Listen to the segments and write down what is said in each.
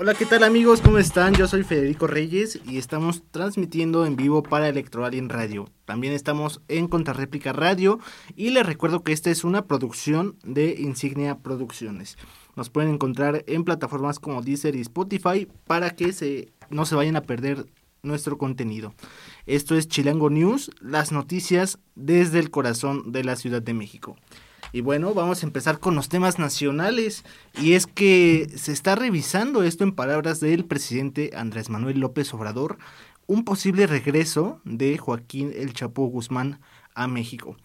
Hola, ¿qué tal amigos? ¿Cómo están? Yo soy Federico Reyes y estamos transmitiendo en vivo para Electroalien Radio. También estamos en Contrarréplica Radio y les recuerdo que esta es una producción de Insignia Producciones. Nos pueden encontrar en plataformas como Deezer y Spotify para que se, no se vayan a perder nuestro contenido. Esto es Chilango News, las noticias desde el corazón de la Ciudad de México. Y bueno, vamos a empezar con los temas nacionales. Y es que se está revisando esto en palabras del presidente Andrés Manuel López Obrador, un posible regreso de Joaquín El Chapo Guzmán a México.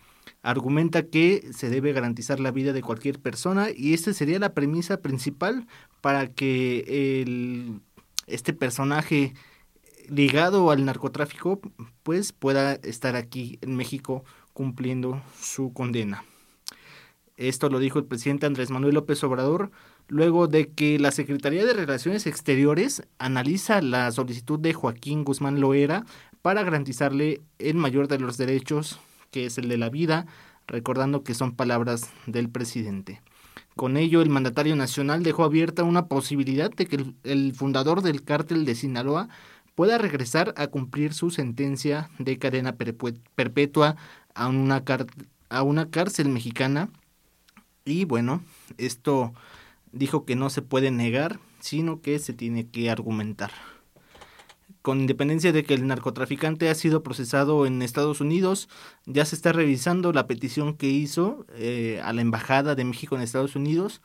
Argumenta que se debe garantizar la vida de cualquier persona y esta sería la premisa principal para que el, este personaje ligado al narcotráfico pues pueda estar aquí en México cumpliendo su condena. Esto lo dijo el presidente Andrés Manuel López Obrador luego de que la Secretaría de Relaciones Exteriores analiza la solicitud de Joaquín Guzmán Loera para garantizarle el mayor de los derechos, que es el de la vida, recordando que son palabras del presidente. Con ello, el mandatario nacional dejó abierta una posibilidad de que el, fundador del cártel de Sinaloa pueda regresar a cumplir su sentencia de cadena perpetua a una, a una cárcel mexicana y bueno, esto dijo que no se puede negar, sino que se tiene que argumentar. Con independencia de que el narcotraficante ha sido procesado en Estados Unidos, ya se está revisando la petición que hizo eh, a la Embajada de México en Estados Unidos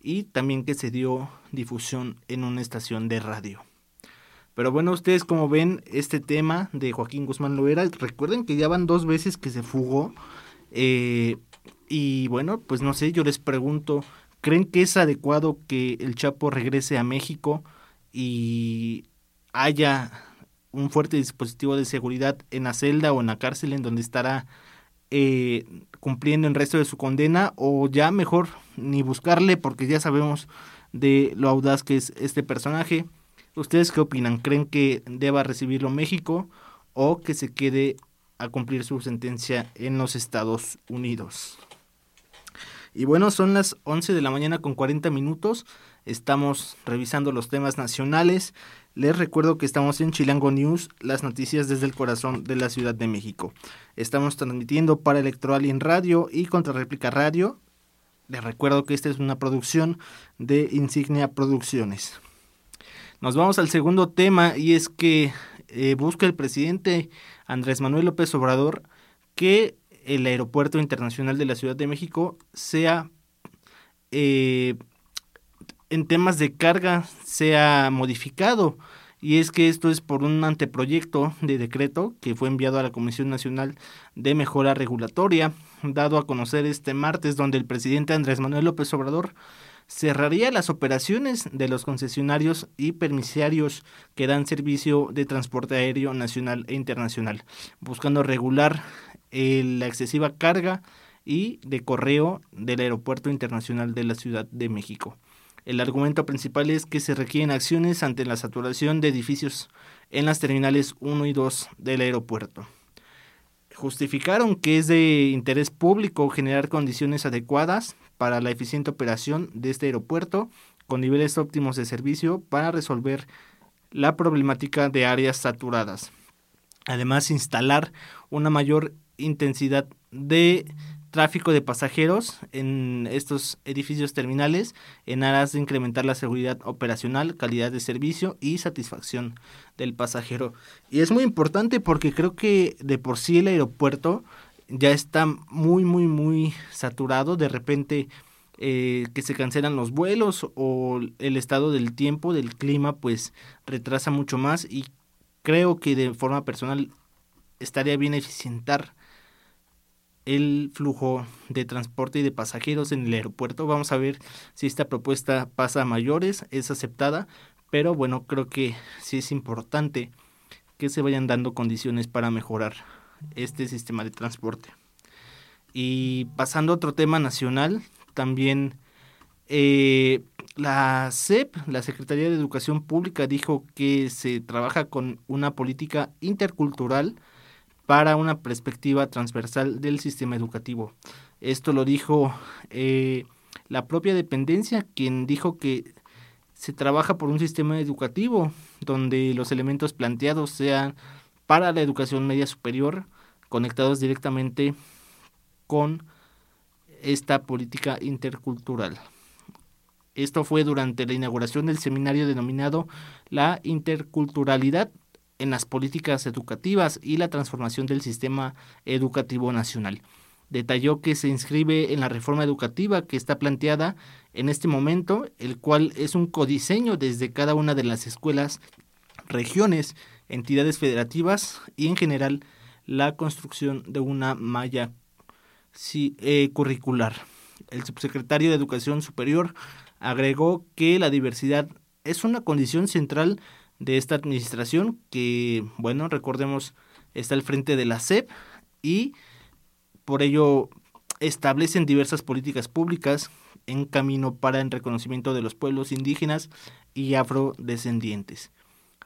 y también que se dio difusión en una estación de radio. Pero bueno, ustedes como ven este tema de Joaquín Guzmán Loera, recuerden que ya van dos veces que se fugó. Eh, y bueno, pues no sé, yo les pregunto, ¿creen que es adecuado que el Chapo regrese a México y haya un fuerte dispositivo de seguridad en la celda o en la cárcel en donde estará eh, cumpliendo el resto de su condena o ya mejor ni buscarle porque ya sabemos de lo audaz que es este personaje. ¿Ustedes qué opinan? ¿Creen que deba recibirlo México o que se quede a cumplir su sentencia en los Estados Unidos? Y bueno, son las 11 de la mañana con 40 minutos. Estamos revisando los temas nacionales. Les recuerdo que estamos en Chilango News, las noticias desde el corazón de la Ciudad de México. Estamos transmitiendo para en Radio y Contrarréplica Radio. Les recuerdo que esta es una producción de Insignia Producciones. Nos vamos al segundo tema y es que eh, busca el presidente Andrés Manuel López Obrador que el aeropuerto internacional de la Ciudad de México sea eh, en temas de carga sea modificado. Y es que esto es por un anteproyecto de decreto que fue enviado a la Comisión Nacional de Mejora Regulatoria, dado a conocer este martes, donde el presidente Andrés Manuel López Obrador cerraría las operaciones de los concesionarios y permisiarios que dan servicio de transporte aéreo nacional e internacional, buscando regular la excesiva carga y de correo del Aeropuerto Internacional de la Ciudad de México. El argumento principal es que se requieren acciones ante la saturación de edificios en las terminales 1 y 2 del aeropuerto. Justificaron que es de interés público generar condiciones adecuadas para la eficiente operación de este aeropuerto con niveles óptimos de servicio para resolver la problemática de áreas saturadas. Además, instalar una mayor intensidad de tráfico de pasajeros en estos edificios terminales en aras de incrementar la seguridad operacional, calidad de servicio y satisfacción del pasajero. Y es muy importante porque creo que de por sí el aeropuerto ya está muy, muy, muy saturado. De repente eh, que se cancelan los vuelos o el estado del tiempo, del clima, pues retrasa mucho más y creo que de forma personal estaría bien eficientar el flujo de transporte y de pasajeros en el aeropuerto. Vamos a ver si esta propuesta pasa a mayores, es aceptada, pero bueno, creo que sí es importante que se vayan dando condiciones para mejorar este sistema de transporte. Y pasando a otro tema nacional, también eh, la SEP, la Secretaría de Educación Pública, dijo que se trabaja con una política intercultural para una perspectiva transversal del sistema educativo. Esto lo dijo eh, la propia dependencia, quien dijo que se trabaja por un sistema educativo donde los elementos planteados sean para la educación media superior conectados directamente con esta política intercultural. Esto fue durante la inauguración del seminario denominado La interculturalidad en las políticas educativas y la transformación del sistema educativo nacional. Detalló que se inscribe en la reforma educativa que está planteada en este momento, el cual es un codiseño desde cada una de las escuelas, regiones, entidades federativas y en general la construcción de una malla eh, curricular. El subsecretario de Educación Superior agregó que la diversidad es una condición central de esta administración que, bueno, recordemos, está al frente de la SEP y por ello establecen diversas políticas públicas en camino para el reconocimiento de los pueblos indígenas y afrodescendientes.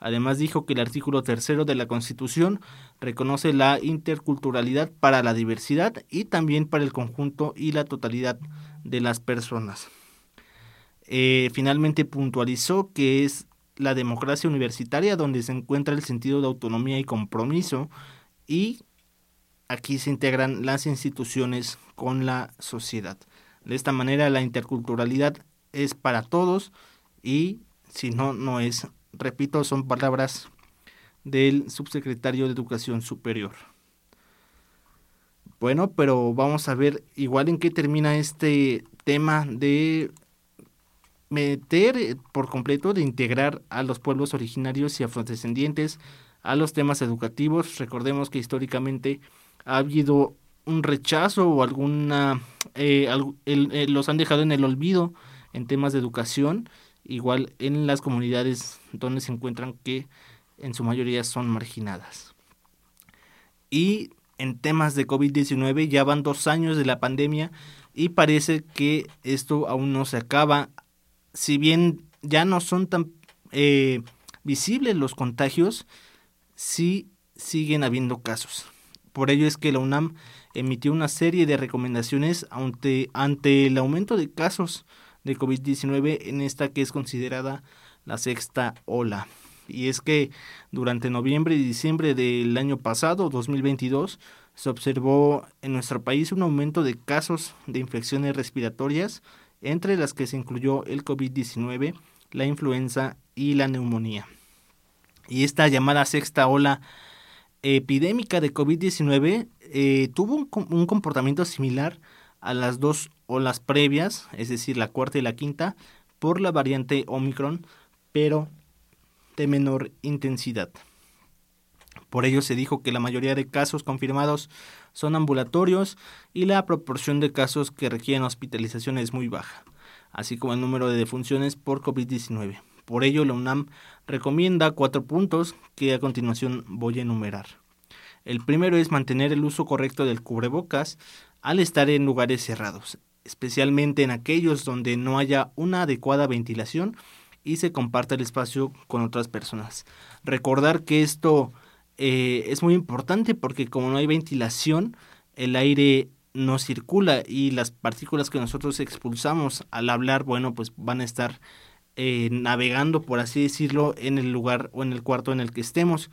Además dijo que el artículo tercero de la Constitución reconoce la interculturalidad para la diversidad y también para el conjunto y la totalidad de las personas. Eh, finalmente puntualizó que es la democracia universitaria donde se encuentra el sentido de autonomía y compromiso y aquí se integran las instituciones con la sociedad. De esta manera la interculturalidad es para todos y si no, no es. Repito, son palabras del subsecretario de Educación Superior. Bueno, pero vamos a ver igual en qué termina este tema de meter eh, por completo, de integrar a los pueblos originarios y afrodescendientes a los temas educativos. Recordemos que históricamente ha habido un rechazo o alguna, eh, eh, los han dejado en el olvido en temas de educación, igual en las comunidades donde se encuentran que en su mayoría son marginadas. Y en temas de COVID-19 ya van dos años de la pandemia y parece que esto aún no se acaba si bien ya no son tan eh, visibles los contagios, sí siguen habiendo casos. Por ello es que la UNAM emitió una serie de recomendaciones ante, ante el aumento de casos de COVID-19 en esta que es considerada la sexta ola. Y es que durante noviembre y diciembre del año pasado, 2022, se observó en nuestro país un aumento de casos de infecciones respiratorias entre las que se incluyó el COVID-19, la influenza y la neumonía. Y esta llamada sexta ola epidémica de COVID-19 eh, tuvo un, un, comportamiento similar a las dos olas previas, es decir, la cuarta y la quinta, por la variante Omicron, pero de menor intensidad. Por ello se dijo que la mayoría de casos confirmados son ambulatorios y la proporción de casos que requieren hospitalización es muy baja, así como el número de defunciones por COVID-19. Por ello, la UNAM recomienda cuatro puntos que a continuación voy a enumerar. El primero es mantener el uso correcto del cubrebocas al estar en lugares cerrados, especialmente en aquellos donde no haya una adecuada ventilación y se comparta el espacio con otras personas. Recordar que esto eh, es muy importante porque como no hay ventilación, el aire no circula y las partículas que nosotros expulsamos al hablar, bueno, pues van a estar eh, navegando, por así decirlo, en el lugar o en el cuarto en el que estemos.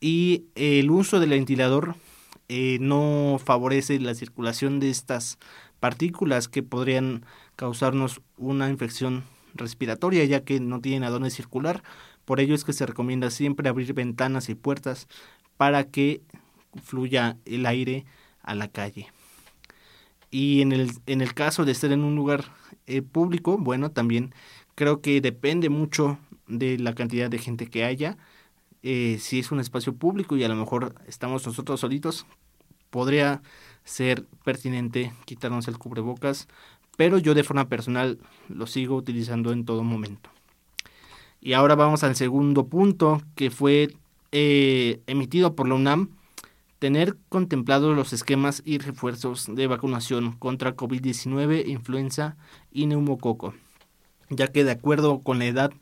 Y el uso del ventilador eh, no favorece la circulación de estas partículas que podrían causarnos una infección respiratoria, ya que no tienen a dónde circular. Por ello es que se recomienda siempre abrir ventanas y puertas para que fluya el aire a la calle. Y en el, en el caso de estar en un lugar eh, público, bueno, también creo que depende mucho de la cantidad de gente que haya. Eh, si es un espacio público y a lo mejor estamos nosotros solitos, podría ser pertinente quitarnos el cubrebocas, pero yo de forma personal lo sigo utilizando en todo momento. Y ahora vamos al segundo punto que fue eh, emitido por la UNAM, tener contemplados los esquemas y refuerzos de vacunación contra COVID-19, influenza y neumococo, ya que de acuerdo con la edad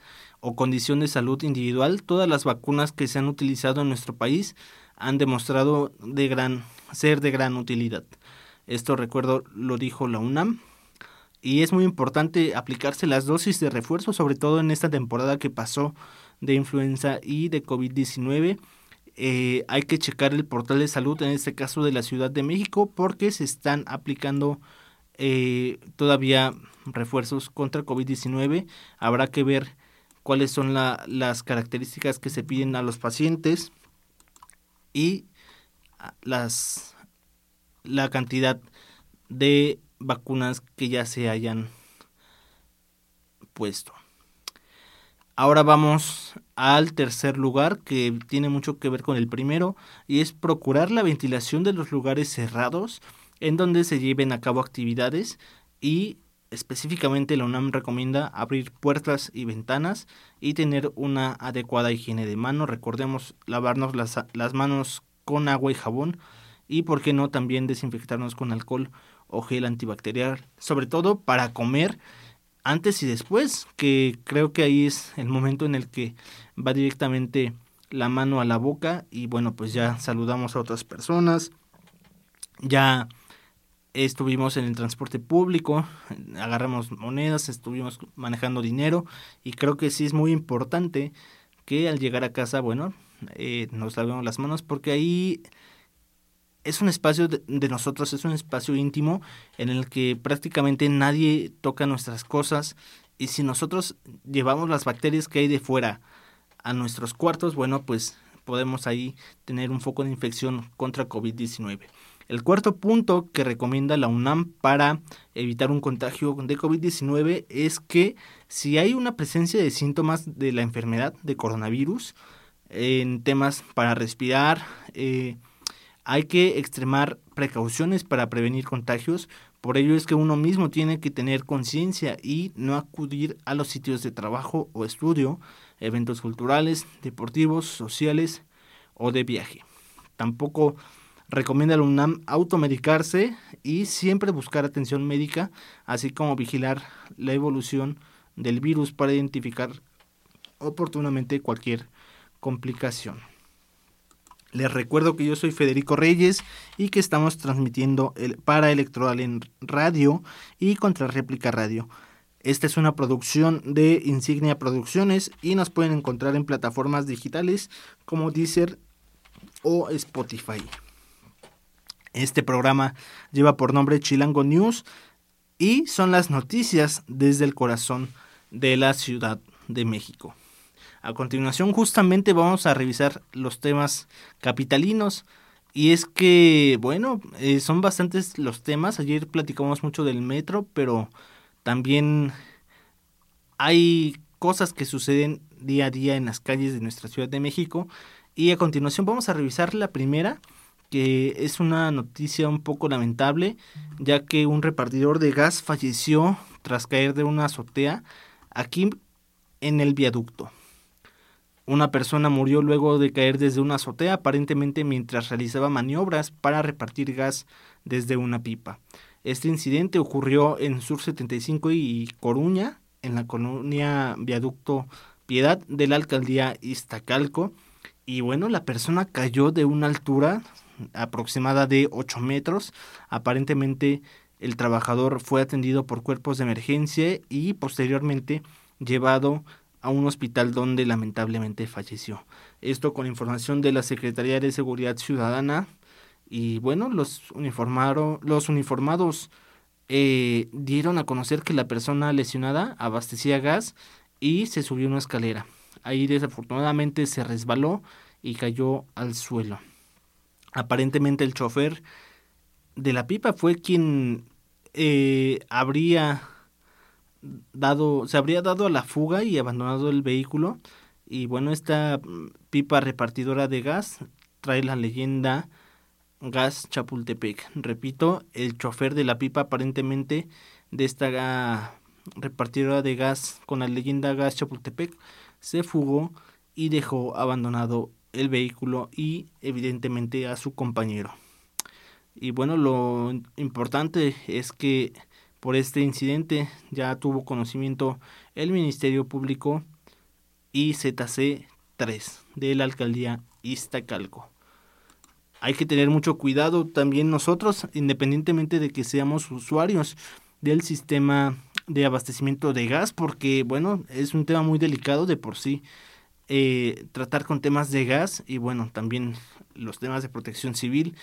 o condición de salud individual, todas las vacunas que se han utilizado en nuestro país han demostrado de gran, ser de gran utilidad. Esto recuerdo lo dijo la UNAM y es muy importante aplicarse las dosis de refuerzo, sobre todo en esta temporada que pasó de influenza y de COVID-19. Eh, hay que checar el portal de salud, en este caso de la Ciudad de México, porque se están aplicando eh, todavía refuerzos contra COVID-19. Habrá que ver cuáles son las características que se piden a los pacientes y las, la cantidad de vacunas que ya se hayan puesto. Ahora vamos al tercer lugar que tiene mucho que ver con el primero y es procurar la ventilación de los lugares cerrados en donde se lleven a cabo actividades y específicamente la UNAM recomienda abrir puertas y ventanas y tener una adecuada higiene de mano. Recordemos lavarnos las, las manos con agua y jabón y por qué no también desinfectarnos con alcohol o gel antibacterial, sobre todo para comer antes y después, que creo que ahí es el momento en el que va directamente la mano a la boca y bueno, pues ya saludamos a otras personas, ya estuvimos en el transporte público, agarramos monedas, estuvimos manejando dinero y creo que sí es muy importante que al llegar a casa, bueno, eh, nos lavemos las manos porque ahí es un espacio de, nosotros, es un espacio íntimo en el que prácticamente nadie toca nuestras cosas y si nosotros llevamos las bacterias que hay de fuera a nuestros cuartos, bueno, pues podemos ahí tener un foco de infección contra COVID-19. El cuarto punto que recomienda la UNAM para evitar un contagio de COVID-19 es que si hay una presencia de síntomas de la enfermedad de coronavirus, en temas para respirar, eh, hay que extremar precauciones para prevenir contagios, por ello es que uno mismo tiene que tener conciencia y no acudir a los sitios de trabajo o estudio, eventos culturales, deportivos, sociales o de viaje. Tampoco recomienda al UNAM automedicarse y siempre buscar atención médica, así como vigilar la evolución del virus para identificar oportunamente cualquier complicación. Les recuerdo que yo soy Federico Reyes y que estamos transmitiendo el para Electoral en radio y contra réplica radio. Esta es una producción de Insignia Producciones y nos pueden encontrar en plataformas digitales como Deezer o Spotify. Este programa lleva por nombre Chilango News y son las noticias desde el corazón de la Ciudad de México. A continuación justamente vamos a revisar los temas capitalinos. Y es que, bueno, eh, son bastantes los temas. Ayer platicamos mucho del metro, pero también hay cosas que suceden día a día en las calles de nuestra Ciudad de México. Y a continuación vamos a revisar la primera, que es una noticia un poco lamentable, ya que un repartidor de gas falleció tras caer de una azotea aquí en el viaducto. Una persona murió luego de caer desde una azotea, aparentemente mientras realizaba maniobras para repartir gas desde una pipa. Este incidente ocurrió en Sur 75 y Coruña, en la colonia Viaducto Piedad de la alcaldía Iztacalco. Y bueno, la persona cayó de una altura aproximada de 8 metros. Aparentemente el trabajador fue atendido por cuerpos de emergencia y posteriormente llevado a un hospital donde lamentablemente falleció. Esto con información de la Secretaría de Seguridad Ciudadana y bueno, los, uniformaron, los uniformados eh, dieron a conocer que la persona lesionada abastecía gas y se subió una escalera. Ahí desafortunadamente se resbaló y cayó al suelo. Aparentemente el chofer de la pipa fue quien eh, habría dado, se habría dado a la fuga y abandonado el vehículo. Y bueno, esta pipa repartidora de gas trae la leyenda Gas Chapultepec. Repito, el chofer de la pipa aparentemente de esta repartidora de gas con la leyenda Gas Chapultepec se fugó y dejó abandonado el vehículo y evidentemente a su compañero. Y bueno, lo importante es que por este incidente ya tuvo conocimiento el Ministerio Público IZC 3 de la alcaldía Iztacalco. Hay que tener mucho cuidado también nosotros, independientemente de que seamos usuarios del sistema de abastecimiento de gas, porque bueno, es un tema muy delicado de por sí. Eh, tratar con temas de gas y bueno, también los temas de protección civil.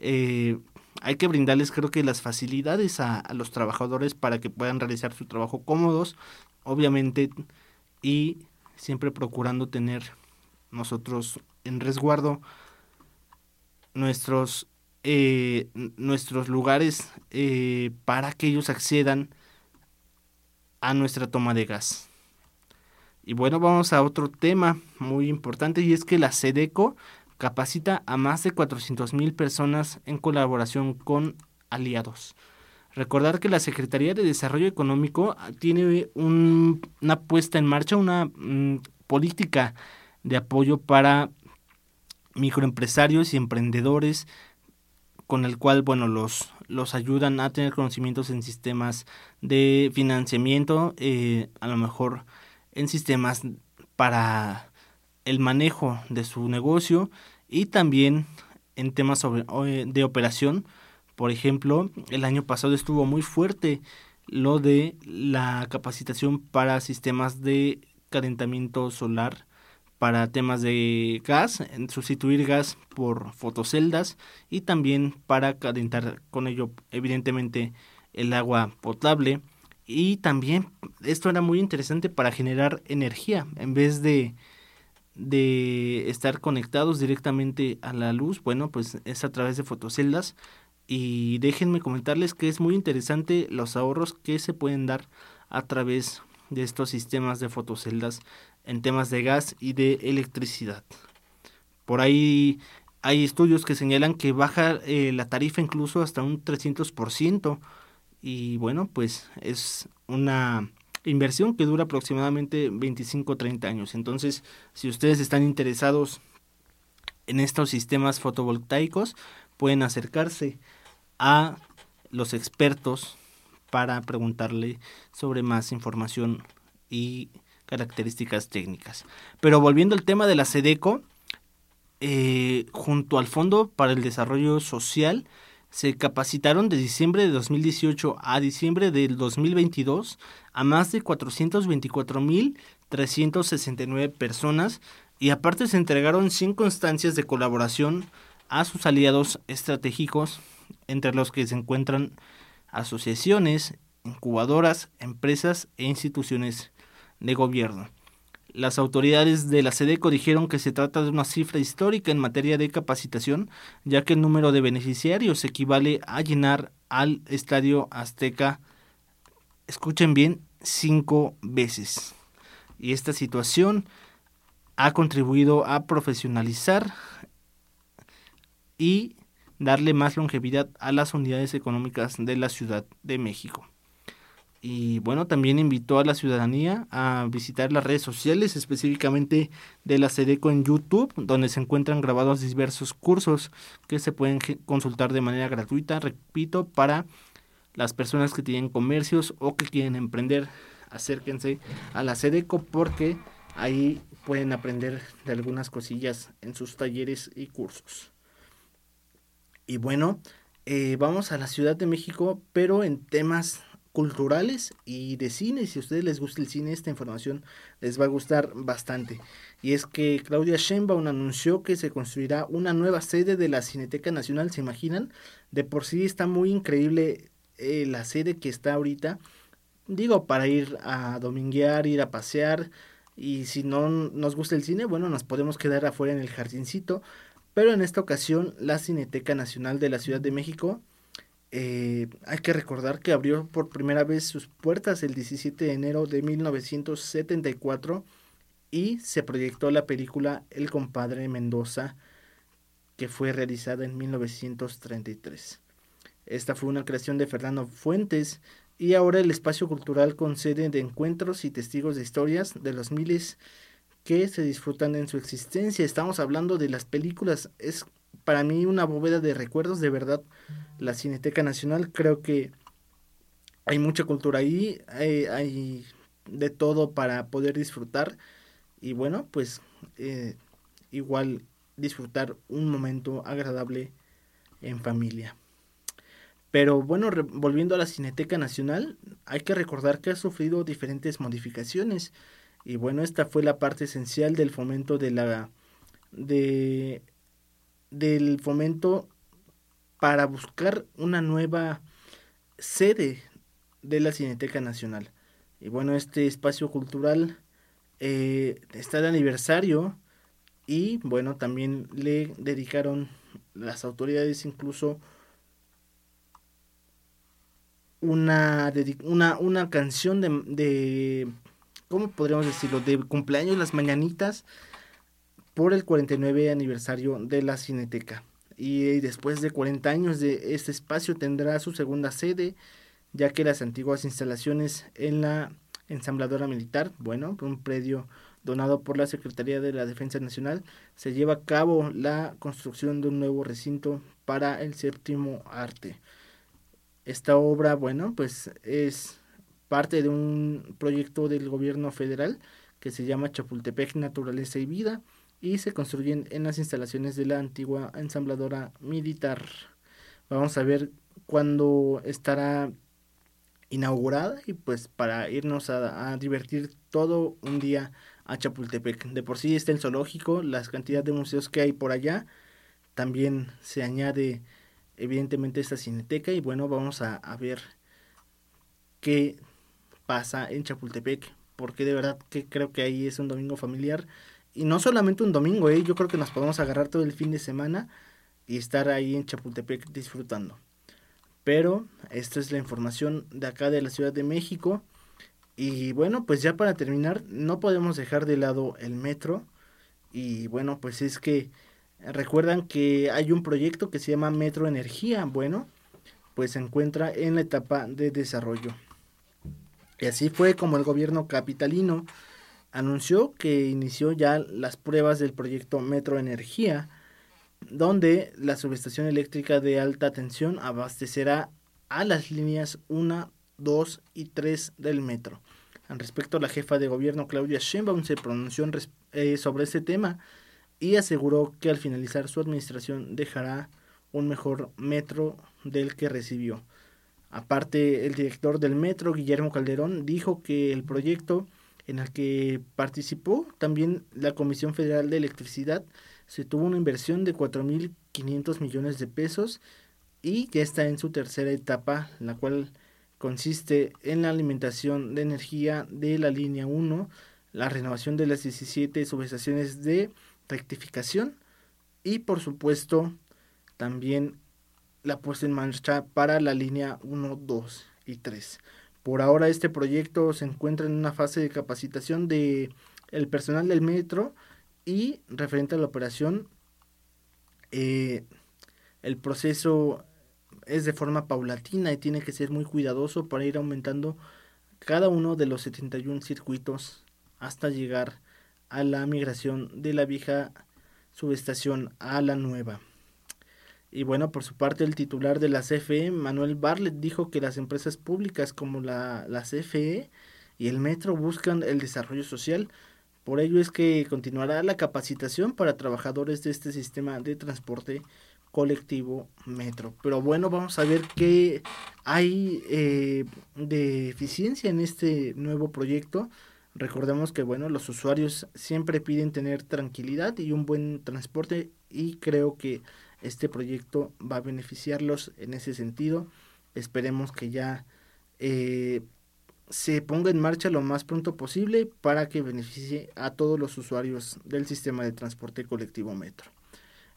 Eh, hay que brindarles creo que las facilidades a, los trabajadores para que puedan realizar su trabajo cómodos, obviamente, y siempre procurando tener nosotros en resguardo nuestros eh, nuestros lugares eh, para que ellos accedan a nuestra toma de gas. Y bueno, vamos a otro tema muy importante y es que la SEDECO capacita a más de 400 mil personas en colaboración con aliados. Recordar que la Secretaría de Desarrollo Económico tiene una puesta en marcha, una mm, política de apoyo para microempresarios y emprendedores con el cual, bueno, los, los ayudan a tener conocimientos en sistemas de financiamiento, eh, a lo mejor en sistemas para el manejo de su negocio y también en temas de operación. Por ejemplo, el año pasado estuvo muy fuerte lo de la capacitación para sistemas de calentamiento solar para temas de gas, sustituir gas por fotoceldas y también para calentar con ello evidentemente el agua potable y también esto era muy interesante para generar energía en vez de de estar conectados directamente a la luz, bueno, pues es a través de fotoceldas y déjenme comentarles que es muy interesante los ahorros que se pueden dar a través de estos sistemas de fotoceldas en temas de gas y de electricidad. Por ahí hay estudios que señalan que baja eh, la tarifa incluso hasta un 300% y bueno, pues es una inversión que dura aproximadamente 25-30 años. Entonces, si ustedes están interesados en estos sistemas fotovoltaicos, pueden acercarse a los expertos para preguntarle sobre más información y características técnicas. Pero volviendo al tema de la SEDECO, eh, junto al Fondo para el Desarrollo Social, se capacitaron de diciembre de 2018 a diciembre del 2022 a más de 424.369 personas y aparte se entregaron 100 constancias de colaboración a sus aliados estratégicos, entre los que se encuentran asociaciones, incubadoras, empresas e instituciones de gobierno. Las autoridades de la SEDECO dijeron que se trata de una cifra histórica en materia de capacitación, ya que el número de beneficiarios equivale a llenar al Estadio Azteca, escuchen bien, cinco veces. Y esta situación ha contribuido a profesionalizar y darle más longevidad a las unidades económicas de la Ciudad de México. Y bueno, también invitó a la ciudadanía a visitar las redes sociales, específicamente de la SEDECO en YouTube, donde se encuentran grabados diversos cursos que se pueden consultar de manera gratuita, repito, para las personas que tienen comercios o que quieren emprender, acérquense a la SEDECO porque ahí pueden aprender de algunas cosillas en sus talleres y cursos. Y bueno, eh, vamos a la Ciudad de México, pero en temas culturales y de cine. Si a ustedes les gusta el cine, esta información les va a gustar bastante. Y es que Claudia Sheinbaum anunció que se construirá una nueva sede de la Cineteca Nacional, ¿se imaginan? De por sí está muy increíble eh, la sede que está ahorita. Digo, para ir a dominguear, ir a pasear. Y si no nos gusta el cine, bueno, nos podemos quedar afuera en el jardincito. Pero en esta ocasión, la Cineteca Nacional de la Ciudad de México eh, hay que recordar que abrió por primera vez sus puertas el 17 de enero de 1974 y se proyectó la película El compadre Mendoza que fue realizada en 1933. Esta fue una creación de Fernando Fuentes y ahora el espacio cultural con sede de encuentros y testigos de historias de los miles que se disfrutan en su existencia. Estamos hablando de las películas, es para mí una bóveda de recuerdos, de verdad, la Cineteca Nacional, creo que hay mucha cultura ahí, hay, de todo para poder disfrutar y bueno, pues eh, igual disfrutar un momento agradable en familia. Pero bueno, volviendo a la Cineteca Nacional, hay que recordar que ha sufrido diferentes modificaciones. Y bueno, esta fue la parte esencial del fomento de la de del fomento para buscar una nueva sede de la Cineteca Nacional. Y bueno, este espacio cultural eh, está de aniversario y bueno, también le dedicaron las autoridades incluso una, una, una canción de, de, ¿cómo podríamos decirlo? De cumpleaños, las mañanitas, por el 49 aniversario de la Cineteca. Y después de 40 años de este espacio tendrá su segunda sede, ya que las antiguas instalaciones en la ensambladora militar, bueno, un predio donado por la Secretaría de la Defensa Nacional, se lleva a cabo la construcción de un nuevo recinto para el séptimo arte. Esta obra, bueno, pues es parte de un proyecto del gobierno federal que se llama Chapultepec Naturaleza y Vida y se construyen en las instalaciones de la antigua ensambladora militar. Vamos a ver cuándo estará inaugurada y pues para irnos a, divertir todo un día a Chapultepec. De por sí está el zoológico, las cantidades de museos que hay por allá, también se añade evidentemente esta cineteca y bueno, vamos a, a ver qué pasa en Chapultepec, porque de verdad que creo que ahí es un domingo familiar y no solamente un domingo, ¿eh? yo creo que nos podemos agarrar todo el fin de semana y estar ahí en Chapultepec disfrutando. Pero esta es la información de acá de la Ciudad de México. Y bueno, pues ya para terminar, no podemos dejar de lado el metro. Y bueno, pues es que recuerdan que hay un proyecto que se llama Metro Energía. Bueno, pues se encuentra en la etapa de desarrollo. Y así fue como el gobierno capitalino anunció que inició ya las pruebas del proyecto Metro Energía donde la subestación eléctrica de alta tensión abastecerá a las líneas 1, 2 y 3 del metro. Al respecto, la jefa de gobierno Claudia Sheinbaum se pronunció eh, sobre este tema y aseguró que al finalizar su administración dejará un mejor metro del que recibió. Aparte, el director del metro, Guillermo Calderón, dijo que el proyecto en el que participó también la Comisión Federal de Electricidad se tuvo una inversión de 4.500 millones de pesos y ya está en su tercera etapa, la cual consiste en la alimentación de energía de la línea 1, la renovación de las 17 subestaciones de rectificación y por supuesto también la puesta en marcha para la línea 1, 2 y 3. Por ahora este proyecto se encuentra en una fase de capacitación de el personal del metro y referente a la operación, eh, el proceso es de forma paulatina y tiene que ser muy cuidadoso para ir aumentando cada uno de los 71 circuitos hasta llegar a la migración de la vieja subestación a la nueva. Y bueno, por su parte, el titular de la CFE, Manuel Barlet, dijo que las empresas públicas como la, la CFE y el Metro buscan el desarrollo social por ello es que continuará la capacitación para trabajadores de este sistema de transporte colectivo metro. Pero bueno, vamos a ver qué hay eh, de eficiencia en este nuevo proyecto. Recordemos que bueno, los usuarios siempre piden tener tranquilidad y un buen transporte y creo que este proyecto va a beneficiarlos en ese sentido. Esperemos que ya eh, se ponga en marcha lo más pronto posible para que beneficie a todos los usuarios del sistema de transporte colectivo metro.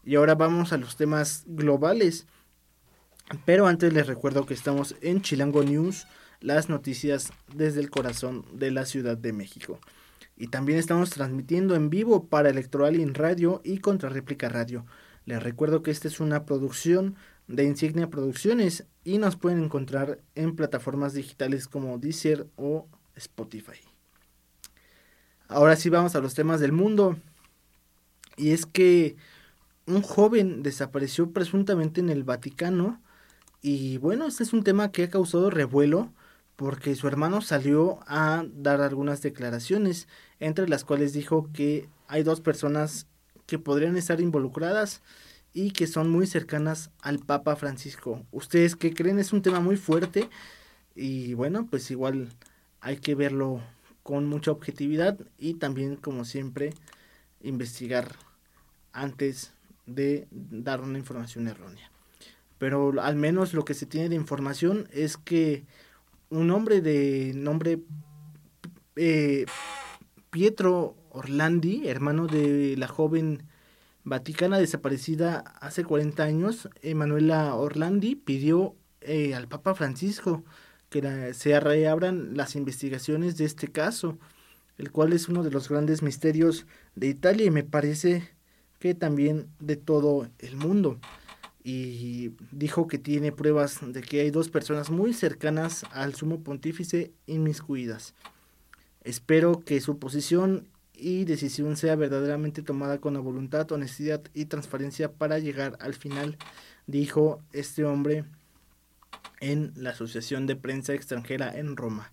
Y ahora vamos a los temas globales. Pero antes les recuerdo que estamos en Chilango News, las noticias desde el corazón de la Ciudad de México. Y también estamos transmitiendo en vivo para Electoral in Radio y Contrarréplica Radio. Les recuerdo que esta es una producción de Insignia Producciones y nos pueden encontrar en plataformas digitales como Deezer o Spotify. Ahora sí vamos a los temas del mundo. Y es que un joven desapareció presuntamente en el Vaticano. Y bueno, este es un tema que ha causado revuelo porque su hermano salió a dar algunas declaraciones, entre las cuales dijo que hay dos personas que podrían estar involucradas y que son muy cercanas al Papa Francisco. ¿Ustedes qué creen? Es un tema muy fuerte y bueno, pues igual hay que verlo con mucha objetividad y también como siempre investigar antes de dar una información errónea. Pero al menos lo que se tiene de información es que un hombre de nombre eh, Pietro Orlandi, hermano de la joven vaticana desaparecida hace 40 años, Emanuela Orlandi pidió eh, al Papa Francisco que se reabran las investigaciones de este caso, el cual es uno de los grandes misterios de Italia y me parece que también de todo el mundo. Y dijo que tiene pruebas de que hay dos personas muy cercanas al sumo pontífice inmiscuidas. Espero que su posición y decisión sea verdaderamente tomada con la voluntad, honestidad y transparencia para llegar al final, dijo este hombre en la Asociación de Prensa Extranjera en Roma.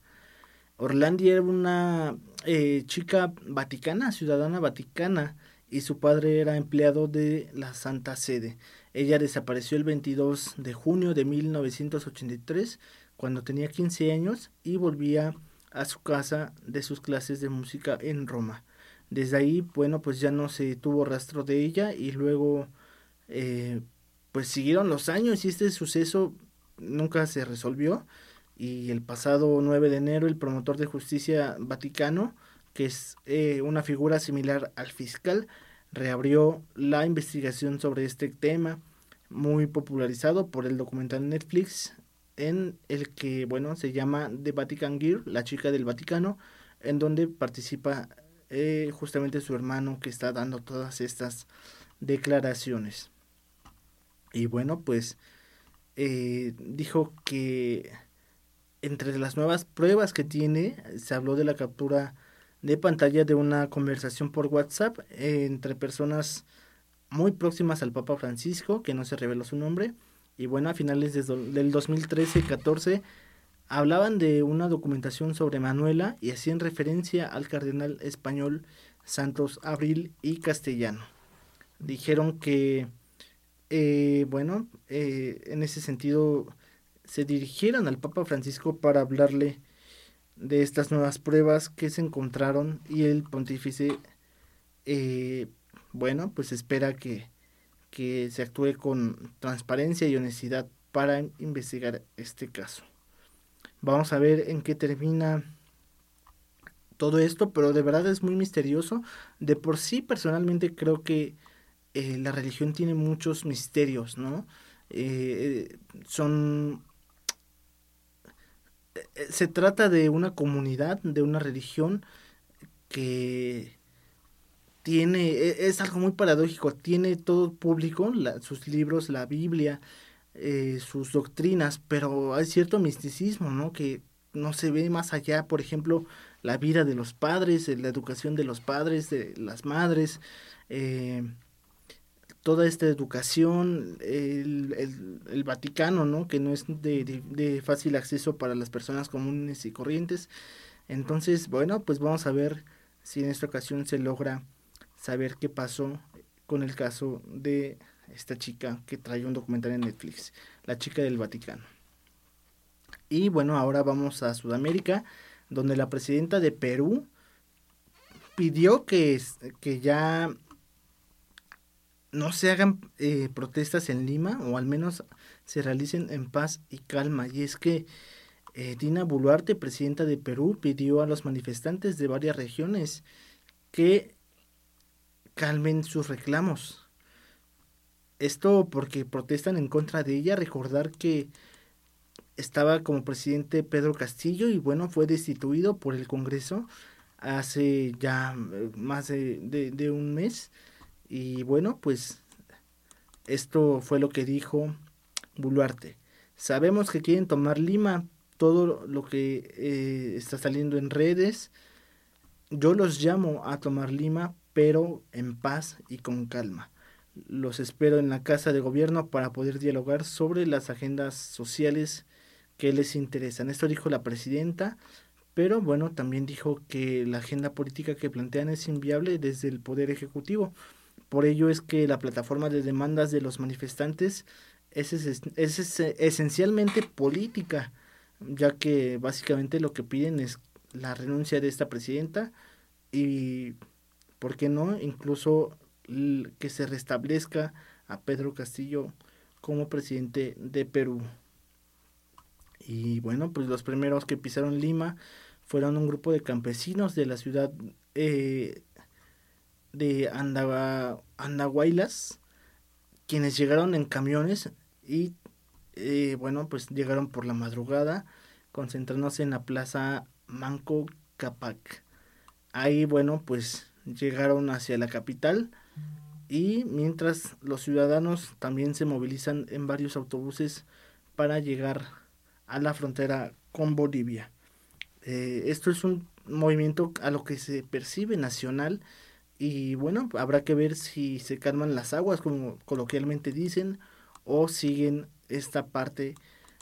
Orlandi era una eh, chica vaticana, ciudadana vaticana, y su padre era empleado de la Santa Sede. Ella desapareció el 22 de junio de 1983, cuando tenía 15 años, y volvía a su casa de sus clases de música en Roma. Desde ahí, bueno, pues ya no se tuvo rastro de ella y luego, eh, pues siguieron los años y este suceso nunca se resolvió. Y el pasado 9 de enero, el promotor de justicia vaticano, que es eh, una figura similar al fiscal, reabrió la investigación sobre este tema, muy popularizado por el documental Netflix, en el que, bueno, se llama The Vatican Girl, la chica del Vaticano, en donde participa eh, justamente su hermano que está dando todas estas declaraciones. Y bueno, pues eh, dijo que entre las nuevas pruebas que tiene, se habló de la captura de pantalla de una conversación por WhatsApp entre personas muy próximas al Papa Francisco, que no se reveló su nombre. Y bueno, a finales del 2013-14 hablaban de una documentación sobre Manuela y hacían referencia al cardenal español Santos Abril y Castellano. Dijeron que, eh, bueno, eh, en ese sentido se dirigieron al Papa Francisco para hablarle de estas nuevas pruebas que se encontraron y el pontífice, eh, bueno, pues espera que, que se actúe con transparencia y honestidad para investigar este caso. Vamos a ver en qué termina todo esto, pero de verdad es muy misterioso. De por sí, personalmente creo que eh, la religión tiene muchos misterios, ¿no? Eh, son... Eh, se trata de una comunidad, de una religión que tiene, e, es algo muy paradójico, tiene todo público, sus libros, la Biblia, eh, sus doctrinas, pero hay cierto misticismo, ¿no? Que no se ve más allá, por ejemplo, la vida de los padres, la educación de los padres, de las madres, eh, toda esta educación, el, el, Vaticano, ¿no? Que no es de, de, fácil acceso para las personas comunes y corrientes. Entonces, bueno, pues vamos a ver si en esta ocasión se logra saber qué pasó con el caso de esta chica que trae un documental en Netflix, La chica del Vaticano. Y bueno, ahora vamos a Sudamérica, donde la presidenta de Perú pidió que, que ya no se hagan eh, protestas en Lima, o al menos se realicen en paz y calma. Y es que eh, Dina Boluarte, presidenta de Perú, pidió a los manifestantes de varias regiones que calmen sus reclamos esto porque protestan en contra de ella. Recordar que estaba como presidente Pedro Castillo y bueno, fue destituido por el Congreso hace ya eh, más de, un mes. Y bueno, pues esto fue lo que dijo Buluarte. Sabemos que quieren tomar Lima, todo lo que eh, está saliendo en redes. Yo los llamo a tomar Lima, pero en paz y con calma. Los espero en la Casa de Gobierno para poder dialogar sobre las agendas sociales que les interesan. Esto dijo la presidenta, pero bueno, también dijo que la agenda política que plantean es inviable desde el Poder Ejecutivo. Por ello es que la plataforma de demandas de los manifestantes es, es, esencialmente política, ya que básicamente lo que piden es la renuncia de esta presidenta y, ¿por qué no? Incluso que se restablezca a Pedro Castillo como presidente de Perú. Y bueno, pues los primeros que pisaron Lima fueron un grupo de campesinos de la ciudad eh, de Andahuaylas, quienes llegaron en camiones y eh, bueno, pues llegaron por la madrugada, concentrándose en la plaza Manco Capac. Ahí, bueno, pues llegaron hacia la capital y mientras los ciudadanos también se movilizan en varios autobuses para llegar a la frontera con Bolivia. Eh, esto es un movimiento a lo que se percibe nacional y bueno, habrá que ver si se calman las aguas, como coloquialmente dicen, o siguen esta parte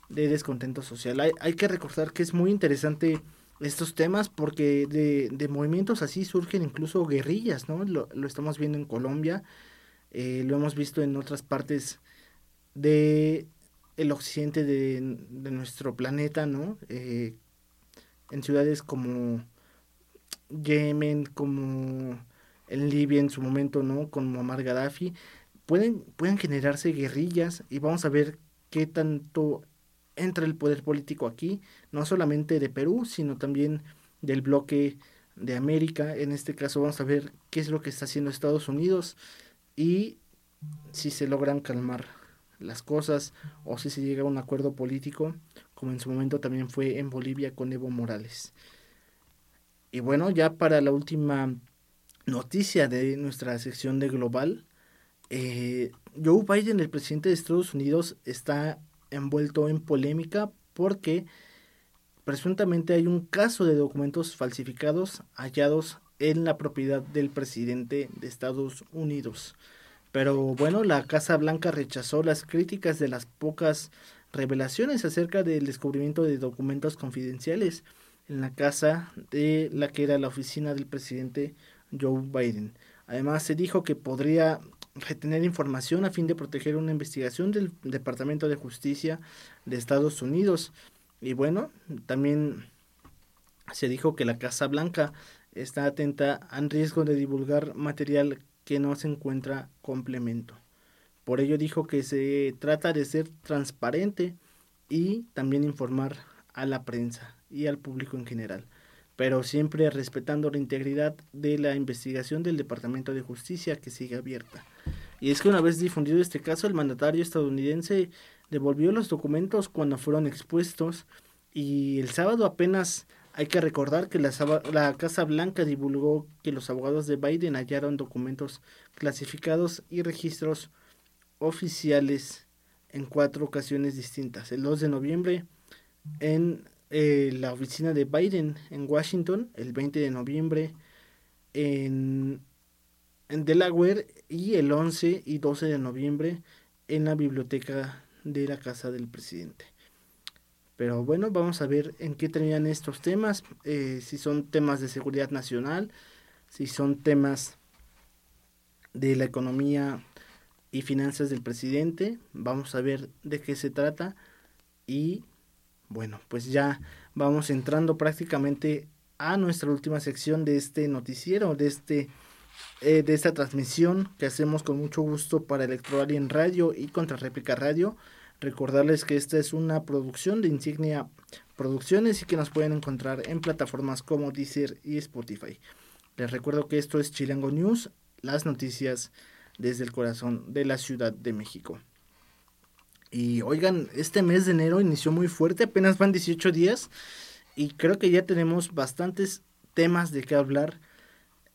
de descontento social. Hay, hay que recordar que es muy interesante estos temas porque de, de movimientos así surgen incluso guerrillas, ¿no? Lo, lo estamos viendo en Colombia, eh, lo hemos visto en otras partes de el occidente de, de nuestro planeta, ¿no? Eh, en ciudades como Yemen, como en Libia en su momento, ¿no? Con Muammar Gaddafi, pueden, pueden generarse guerrillas y vamos a ver qué tanto entra el poder político aquí, no solamente de Perú, sino también del bloque de América. En este caso vamos a ver qué es lo que está haciendo Estados Unidos y si se logran calmar las cosas o si se llega a un acuerdo político, como en su momento también fue en Bolivia con Evo Morales. Y bueno, ya para la última noticia de nuestra sección de Global, eh, Joe Biden, el presidente de Estados Unidos, está envuelto en polémica porque presuntamente hay un caso de documentos falsificados hallados en la propiedad del presidente de Estados Unidos. Pero bueno, la Casa Blanca rechazó las críticas de las pocas revelaciones acerca del descubrimiento de documentos confidenciales en la casa de la que era la oficina del presidente Joe Biden. Además, se dijo que podría retener información a fin de proteger una investigación del Departamento de Justicia de Estados Unidos. Y bueno, también se dijo que la Casa Blanca está atenta al riesgo de divulgar material que no se encuentra complemento. Por ello dijo que se trata de ser transparente y también informar a la prensa y al público en general pero siempre respetando la integridad de la investigación del Departamento de Justicia que sigue abierta. Y es que una vez difundido este caso, el mandatario estadounidense devolvió los documentos cuando fueron expuestos y el sábado apenas hay que recordar que la, la, Casa Blanca divulgó que los abogados de Biden hallaron documentos clasificados y registros oficiales en cuatro ocasiones distintas. El 2 de noviembre en eh, la oficina de Biden en Washington el 20 de noviembre en, en Delaware y el 11 y 12 de noviembre en la biblioteca de la casa del presidente. Pero bueno, vamos a ver en qué terminan estos temas, eh, si son temas de seguridad nacional, si son temas de la economía y finanzas del presidente, vamos a ver de qué se trata y bueno, pues ya vamos entrando prácticamente a nuestra última sección de este noticiero, de este eh, de esta transmisión que hacemos con mucho gusto para en Radio y Contra Réplica Radio. Recordarles que esta es una producción de Insignia Producciones y que nos pueden encontrar en plataformas como Deezer y Spotify. Les recuerdo que esto es Chilango News, las noticias desde el corazón de la Ciudad de México. Y oigan, este mes de enero inició muy fuerte, apenas van 18 días y creo que ya tenemos bastantes temas de qué hablar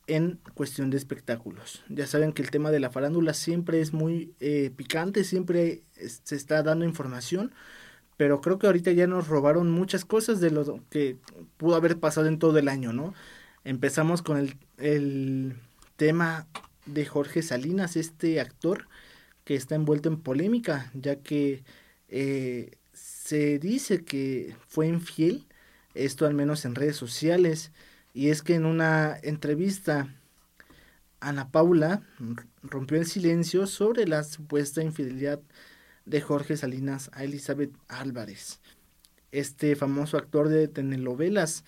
en cuestión de espectáculos. Ya saben que el tema de la farándula siempre es muy eh, picante, siempre se está dando información, pero creo que ahorita ya nos robaron muchas cosas de lo que pudo haber pasado en todo el año, ¿no? Empezamos con el, el tema de Jorge Salinas, este actor que está envuelto en polémica, ya que eh, se dice que fue infiel, esto al menos en redes sociales, y es que en una entrevista Ana Paula rompió el silencio sobre la supuesta infidelidad de Jorge Salinas a Elizabeth Álvarez. Este famoso actor de telenovelas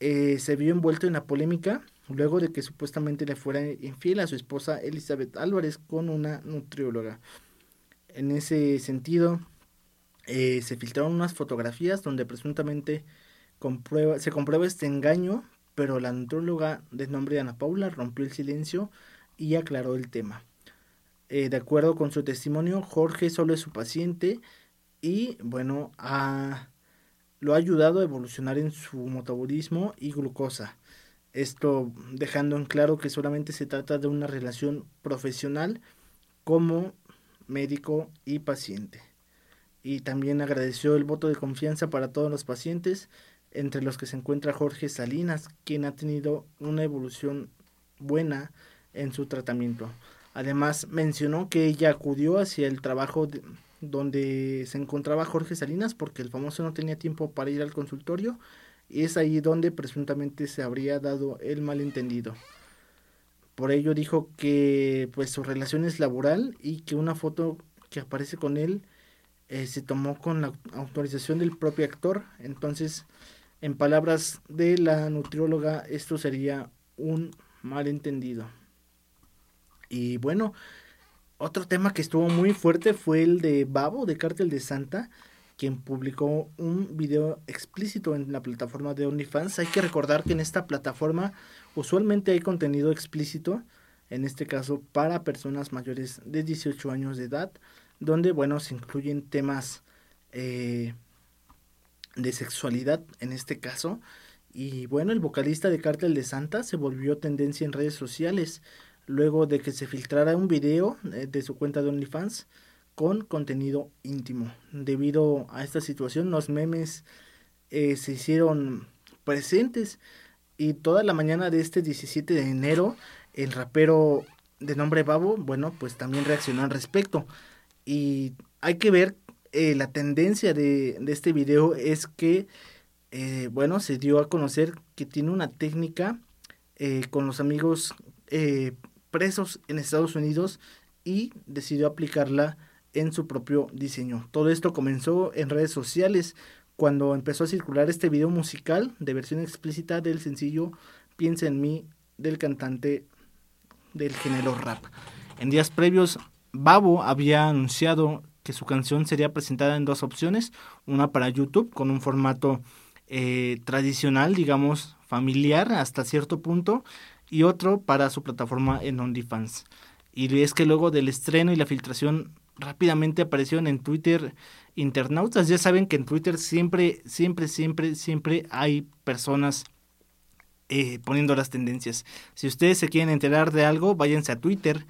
eh, se vio envuelto en la polémica luego de que supuestamente le fuera infiel a su esposa Elizabeth Álvarez con una nutrióloga. En ese sentido, eh, se filtraron unas fotografías donde presuntamente se comprueba este engaño, pero la nutrióloga de nombre Ana Paula rompió el silencio y aclaró el tema. Eh, de acuerdo con su testimonio, Jorge solo es su paciente y bueno, lo ha ayudado a evolucionar en su metabolismo y glucosa. Esto dejando en claro que solamente se trata de una relación profesional como médico y paciente. Y también agradeció el voto de confianza para todos los pacientes, entre los que se encuentra Jorge Salinas, quien ha tenido una evolución buena en su tratamiento. Además, mencionó que ella acudió hacia el trabajo donde se encontraba Jorge Salinas porque el famoso no tenía tiempo para ir al consultorio y es ahí donde presuntamente se habría dado el malentendido. Por ello dijo que pues su relación es laboral y que una foto que aparece con él eh, se tomó con la autorización del propio actor. Entonces, en palabras de la nutrióloga, esto sería un malentendido. Y bueno, otro tema que estuvo muy fuerte fue el de Babo de Cártel de Santa, quien publicó un video explícito en la plataforma de OnlyFans. Hay que recordar que en esta plataforma usualmente hay contenido explícito, en este caso para personas mayores de 18 años de edad, donde, bueno, se incluyen temas eh, de sexualidad en este caso. Y bueno, el vocalista de Cártel de Santa se volvió tendencia en redes sociales luego de que se filtrara un video eh, de su cuenta de OnlyFans con contenido íntimo. Debido a esta situación, los memes eh, se hicieron presentes y toda la mañana de este 17 de enero, el rapero de nombre Babo, bueno, pues también reaccionó al respecto. Y hay que ver, eh, la tendencia de, este video es que, eh, bueno, se dio a conocer que tiene una técnica con los amigos presos en Estados Unidos y decidió aplicarla en su propio diseño. Todo esto comenzó en redes sociales cuando empezó a circular este video musical de versión explícita del sencillo Piensa en mí del cantante del género rap. En días previos, Babo había anunciado que su canción sería presentada en dos opciones, una para YouTube con un formato eh, tradicional, digamos, familiar hasta cierto punto, y otro para su plataforma en OnlyFans. Y es que luego del estreno y la filtración rápidamente aparecieron en Twitter internautas. Ya saben que en Twitter siempre, siempre, siempre, siempre hay personas eh, poniendo las tendencias. Si ustedes se quieren enterar de algo, váyanse a Twitter,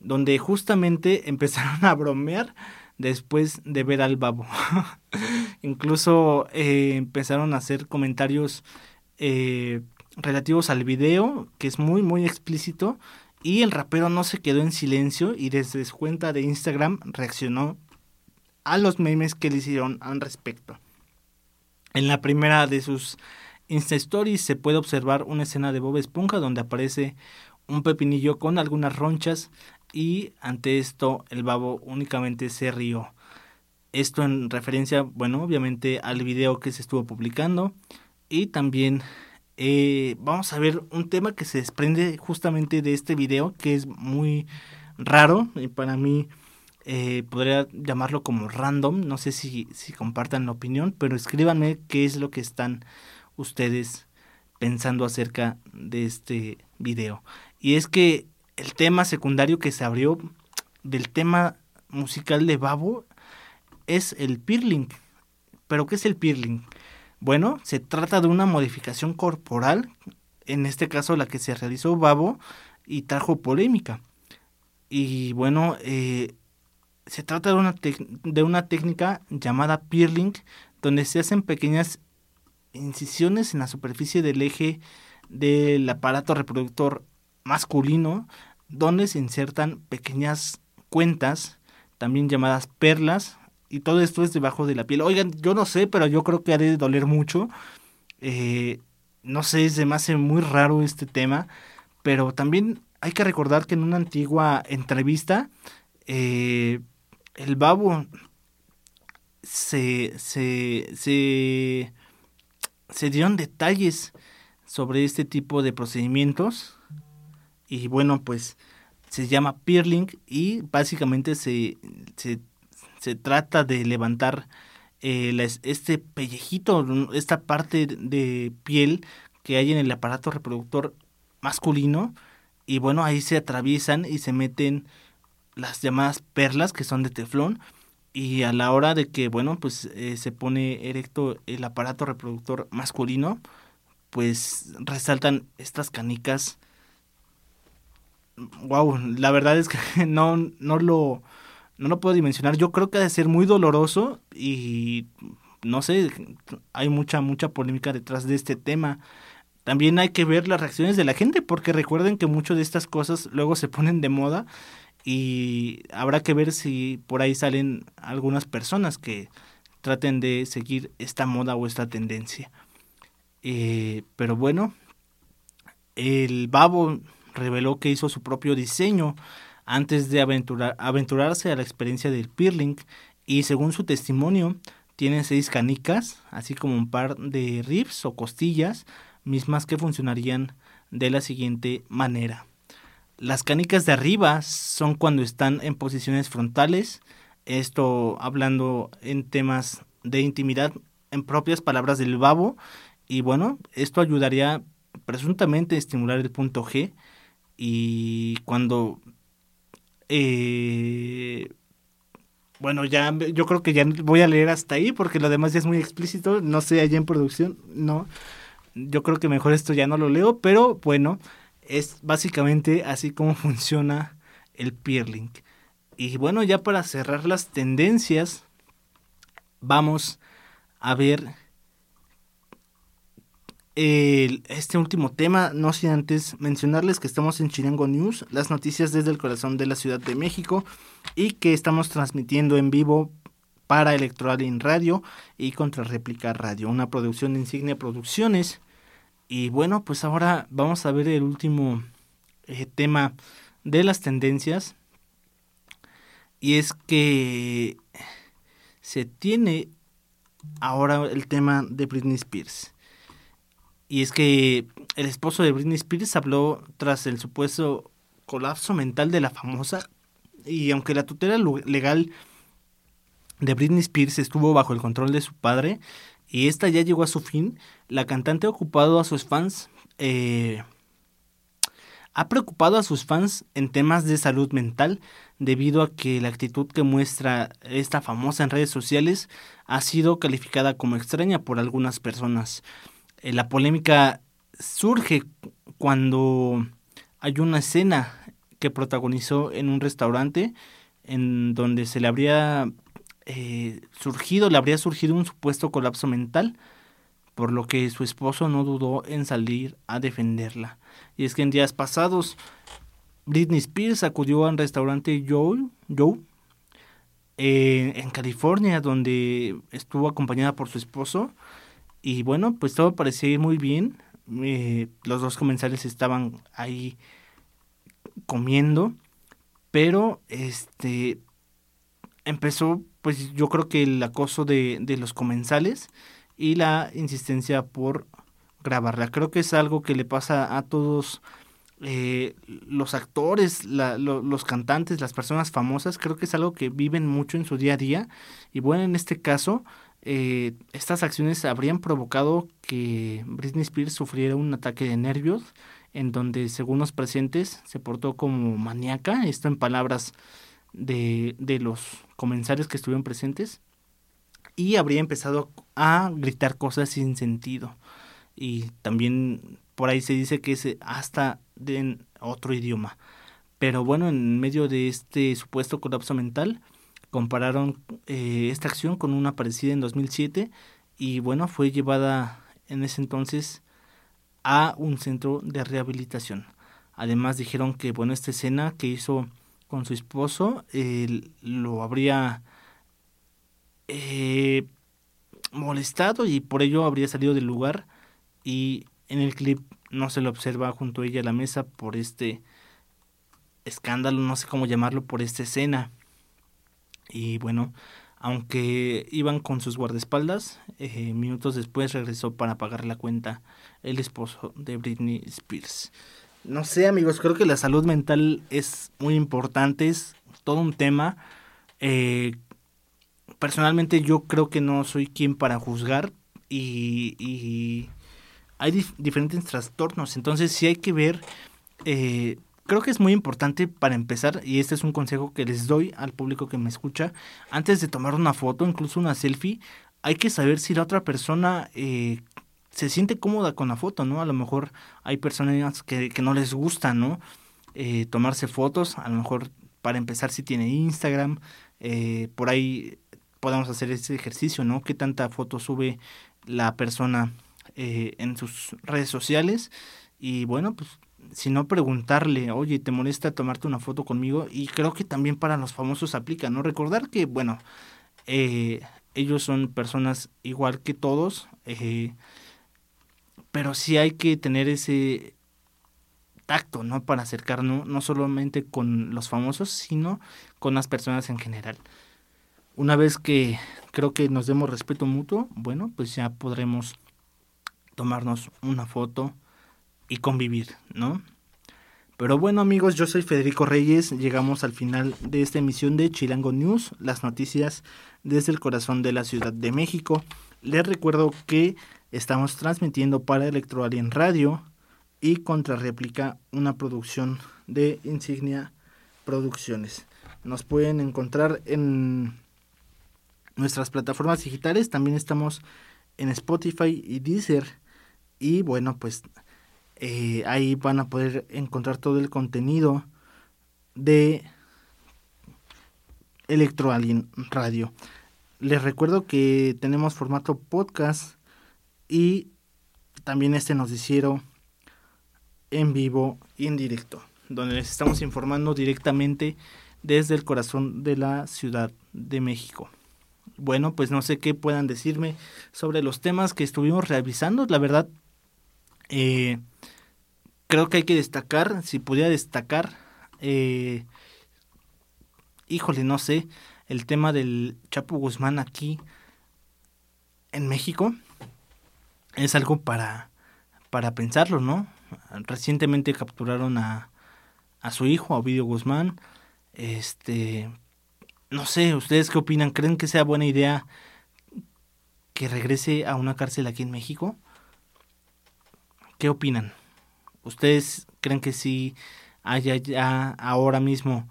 donde justamente empezaron a bromear después de ver al babo. Incluso eh, empezaron a hacer comentarios eh, relativos al video, que es muy, muy explícito, y el rapero no se quedó en silencio y desde su cuenta de Instagram reaccionó a los memes que le hicieron al respecto. En la primera de sus Insta Stories se puede observar una escena de Bob Esponja donde aparece un pepinillo con algunas ronchas y ante esto el babo únicamente se rió. Esto en referencia, bueno, obviamente al video que se estuvo publicando y también eh, vamos a ver un tema que se desprende justamente de este video, que es muy raro y para mí eh, podría llamarlo como random. No sé si, si compartan la opinión, pero escríbanme qué es lo que están ustedes pensando acerca de este video. Y es que el tema secundario que se abrió del tema musical de Babo es el peerling. ¿Pero qué es el peerling? Bueno, se trata de una modificación corporal, en este caso la que se realizó Babo y trajo polémica. Y bueno, eh, se trata de una, de una técnica llamada peeling, donde se hacen pequeñas incisiones en la superficie del eje del aparato reproductor masculino, donde se insertan pequeñas cuentas, también llamadas perlas, y todo esto es debajo de la piel. Oigan, yo no sé, pero yo creo que ha de doler mucho. Eh, no sé, se me hace muy raro este tema, pero también hay que recordar que en una antigua entrevista, eh, el babo se, se, se, se dieron detalles sobre este tipo de procedimientos y bueno pues se llama peerling y básicamente se, se, se trata de levantar eh, este pellejito, esta parte de piel que hay en el aparato reproductor masculino y bueno, ahí se atraviesan y se meten las llamadas perlas que son de teflón y a la hora de que bueno pues eh, se pone erecto el aparato reproductor masculino pues resaltan estas canicas wow la verdad es que no no lo no lo puedo dimensionar yo creo que ha de ser muy doloroso y no sé hay mucha mucha polémica detrás de este tema también hay que ver las reacciones de la gente porque recuerden que muchas de estas cosas luego se ponen de moda y habrá que ver si por ahí salen algunas personas que traten de seguir esta moda o esta tendencia. Eh, pero bueno, el babo reveló que hizo su propio diseño antes de aventurar, aventurarse a la experiencia del peerling y según su testimonio tiene seis canicas, así como un par de ribs o costillas, mismas que funcionarían de la siguiente manera. Las canicas de arriba son cuando están en posiciones frontales, esto hablando en temas de intimidad en propias palabras del babo, y bueno, esto ayudaría presuntamente a estimular el punto G, y cuando... Eh, bueno, ya yo creo que ya voy a leer hasta ahí porque lo demás ya es muy explícito, no sé allá en producción, no. Yo creo que mejor esto ya no lo leo, pero bueno, es básicamente así como funciona el peerling. Y bueno, ya para cerrar las tendencias, vamos a ver este último tema, no sin antes mencionarles que estamos en Chilengo News, las noticias desde el corazón de la Ciudad de México y que estamos transmitiendo en vivo para Electoral en Radio y Contra Réplica Radio, una producción de Insignia Producciones y bueno, pues ahora vamos a ver el último eh, tema de las tendencias. Y es que se tiene ahora el tema de Britney Spears. Y es que el esposo de Britney Spears habló tras el supuesto colapso mental de la famosa. Y aunque la tutela legal de Britney Spears estuvo bajo el control de su padre, y esta ya llegó a su fin, la cantante ha ocupado a sus fans, eh, ha preocupado a sus fans en temas de salud mental debido a que la actitud que muestra esta famosa en redes sociales ha sido calificada como extraña por algunas personas. Eh, la polémica surge cuando hay una escena que protagonizó en un restaurante en donde se le habría eh, surgido, le habría surgido un supuesto colapso mental, por lo que su esposo no dudó en salir a defenderla. Y es que en días pasados, Britney Spears acudió al restaurante Joe, Joe eh, en California, donde estuvo acompañada por su esposo. Y bueno, pues todo parecía ir muy bien. Eh, los dos comensales estaban ahí comiendo. Pero este empezó pues yo creo que el acoso de, de los comensales y la insistencia por grabarla. Creo que es algo que le pasa a todos eh, los actores, los cantantes, las personas famosas. Creo que es algo que viven mucho en su día a día. Y bueno, en este caso, eh, estas acciones habrían provocado que Britney Spears sufriera un ataque de nervios en donde según los presentes se portó como maníaca, esto en palabras de, de los comensales que estuvieron presentes y habría empezado a gritar cosas sin sentido. Y también por ahí se dice que es hasta en otro idioma. Pero bueno, en medio de este supuesto colapso mental, compararon eh, esta acción con una parecida en 2007 y bueno, fue llevada en ese entonces a un centro de rehabilitación. Además dijeron que bueno, esta escena que hizo con su esposo, lo habría eh, molestado y por ello habría salido del lugar y en el clip no se lo observa junto a ella a la mesa por este escándalo, no sé cómo llamarlo, por esta escena. Y bueno, aunque iban con sus guardaespaldas, eh, minutos después regresó para pagar la cuenta el esposo de Britney Spears. No sé amigos, creo que la salud mental es muy importante, es todo un tema. Eh, personalmente yo creo que no soy quien para juzgar y, hay diferentes trastornos, entonces sí hay que ver eh, Creo que es muy importante para empezar, y este es un consejo que les doy al público que me escucha, antes de tomar una foto, incluso una selfie, hay que saber si la otra persona eh, se siente cómoda con la foto, ¿no? A lo mejor hay personas que, no les gusta, ¿no? Eh, tomarse fotos, a lo mejor para empezar si tiene Instagram, eh, por ahí podemos hacer ese ejercicio, ¿no? ¿Qué tanta foto sube la persona en sus redes sociales? Y bueno, pues si no preguntarle, oye, ¿te molesta tomarte una foto conmigo? Y creo que también para los famosos aplica, ¿no? Recordar que, bueno, eh, ellos son personas igual que todos, eh, pero sí hay que tener ese tacto, ¿no? Para acercarnos no solamente con los famosos, sino con las personas en general. Una vez que creo que nos demos respeto mutuo, bueno, pues ya podremos tomarnos una foto, y convivir, ¿no? Pero bueno amigos, yo soy Federico Reyes, llegamos al final de esta emisión de Chilango News, las noticias desde el corazón de la Ciudad de México. Les recuerdo que estamos transmitiendo para Electroalien Radio y Contrarréplica, una producción de Insignia Producciones. Nos pueden encontrar en nuestras plataformas digitales, también estamos en Spotify y Deezer. Y bueno, pues eh, ahí van a poder encontrar todo el contenido de Electro Alien Radio. Les recuerdo que tenemos formato podcast y también este noticiero en vivo y en directo, donde les estamos informando directamente desde el corazón de la Ciudad de México. Bueno, pues no sé qué puedan decirme sobre los temas que estuvimos revisando. La verdad, eh, creo que hay que destacar, si pudiera destacar, eh, híjole, no sé, el tema del Chapo Guzmán aquí en México es algo para, para pensarlo, ¿no? Recientemente capturaron a, a su hijo, a Ovidio Guzmán. Este, no sé, ¿ustedes qué opinan? ¿Creen que sea buena idea que regrese a una cárcel aquí en México? ¿Qué opinan? ¿Ustedes creen que sí haya ya ahora mismo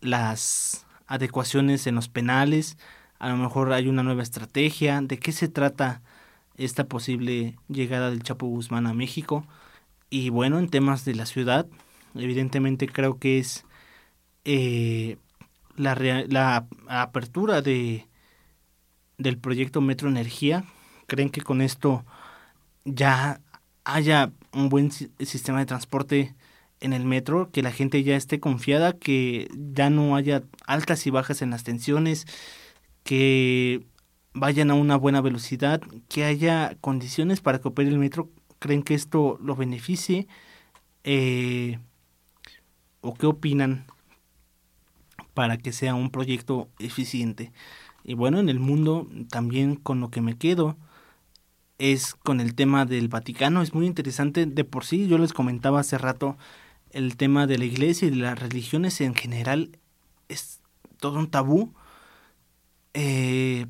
las adecuaciones en los penales? A lo mejor hay una nueva estrategia. ¿De qué se trata esta posible llegada del Chapo Guzmán a México? Y bueno, en temas de la ciudad, evidentemente creo que es eh, la, la apertura de, del proyecto Metro Energía. ¿Creen que con esto ya haya un buen sistema de transporte en el metro, que la gente ya esté confiada, que ya no haya altas y bajas en las tensiones, que vayan a una buena velocidad, que haya condiciones para que opere el metro. ¿Creen que esto lo beneficie? Eh, ¿O qué opinan para que sea un proyecto eficiente? Y bueno, en el mundo también con lo que me quedo es con el tema del Vaticano. Es muy interesante de por sí. Yo les comentaba hace rato el tema de la iglesia y de las religiones en general. Es todo un tabú. Eh,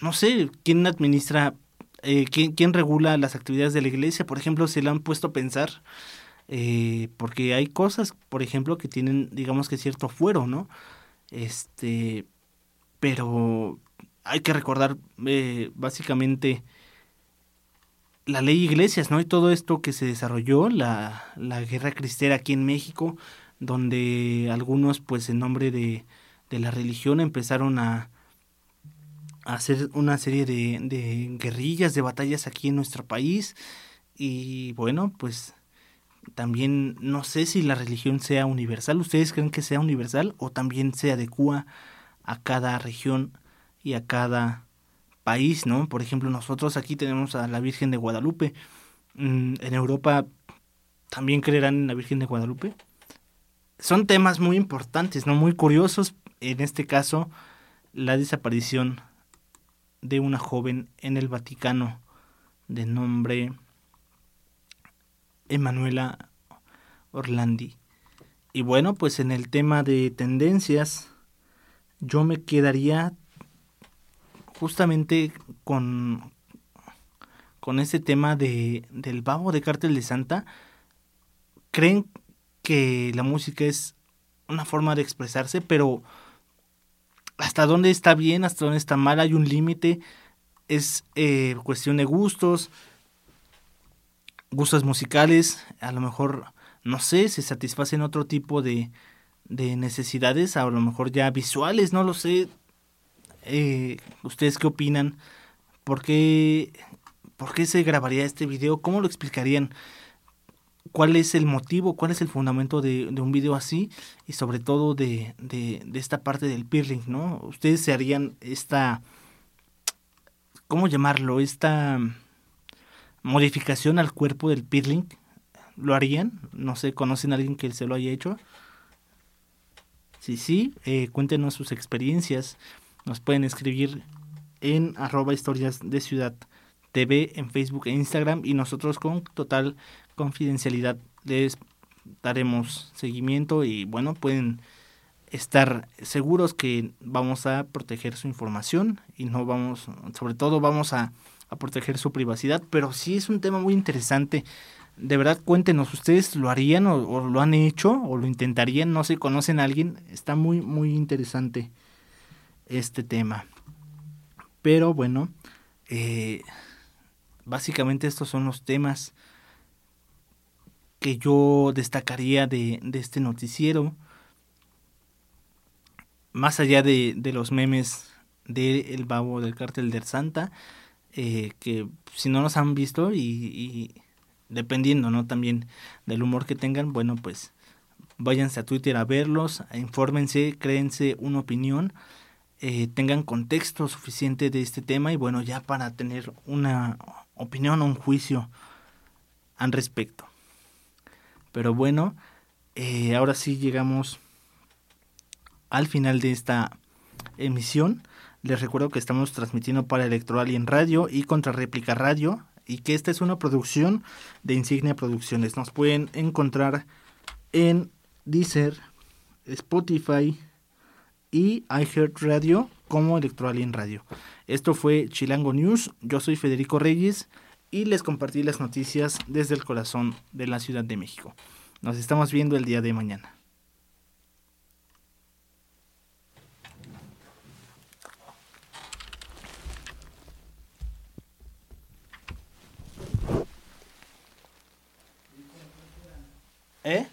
no sé quién administra, eh, quién, regula las actividades de la iglesia. Por ejemplo, se le han puesto a pensar. Eh, porque hay cosas, por ejemplo, que tienen, digamos que cierto fuero, ¿no? Este, pero hay que recordar básicamente la ley iglesias, ¿no? Y todo esto que se desarrolló, la, la guerra cristera aquí en México, donde algunos, pues en nombre de, de la religión, empezaron a, hacer una serie de, de guerrillas, de batallas aquí en nuestro país. Y bueno, pues también no sé si la religión sea universal. ¿Ustedes creen que sea universal o también se adecua a cada región y a cada país, ¿no? Por ejemplo, nosotros aquí tenemos a la Virgen de Guadalupe. Mm, en Europa también creerán en la Virgen de Guadalupe. son temas muy importantes, ¿no? Muy curiosos. En este caso, la desaparición de una joven en el Vaticano de nombre Emanuela Orlandi. Y bueno, pues en el tema de tendencias, yo me quedaría justamente con, con ese tema de, del babo de Cártel de Santa. ¿Creen que la música es una forma de expresarse? Pero hasta dónde está bien, hasta dónde está mal, hay un límite, es eh, cuestión de gustos, gustos musicales, a lo mejor, no sé, se satisfacen otro tipo de, de necesidades, a lo mejor ya visuales, no lo sé. Eh, ¿Ustedes qué opinan? ¿Por qué, ¿Por qué se grabaría este video? ¿Cómo lo explicarían? ¿Cuál es el motivo? ¿Cuál es el fundamento de, un video así? Y sobre todo de, de, de esta parte del peerling, ¿no? ¿Ustedes se harían esta... ¿Cómo llamarlo? Esta modificación al cuerpo del peerling. ¿Lo harían? No sé, ¿conocen a alguien que se lo haya hecho? Sí, sí, eh, cuéntenos sus experiencias. Nos pueden escribir en arroba historias de ciudad TV en Facebook e Instagram y nosotros con total confidencialidad les daremos seguimiento y bueno, pueden estar seguros que vamos a proteger su información y no vamos, sobre todo vamos a a proteger su privacidad, pero sí es un tema muy interesante. De verdad, cuéntenos, ¿ustedes lo harían o, lo han hecho o lo intentarían? No sé, conocen a alguien. Está muy, muy interesante este tema. Pero bueno, eh, básicamente estos son los temas que yo destacaría de, de este noticiero. Más allá de, de los memes del el babo del cártel del Santa, eh, que si no nos han visto y, dependiendo, ¿no? También del humor que tengan, bueno, pues váyanse a Twitter a verlos, infórmense, créense una opinión, eh, tengan contexto suficiente de este tema y bueno, ya para tener una opinión o un juicio al respecto. Pero bueno, eh, ahora sí llegamos al final de esta emisión. Les recuerdo que estamos transmitiendo para Electoral y en Radio y Contra Réplica Radio y que esta es una producción de Insignia Producciones. Nos pueden encontrar en Deezer, Spotify y iHeartRadio como Electroalien Radio. Esto fue Chilango News. Yo soy Federico Reyes y les compartí las noticias desde el corazón de la Ciudad de México. Nos estamos viendo el día de mañana. ¿Eh?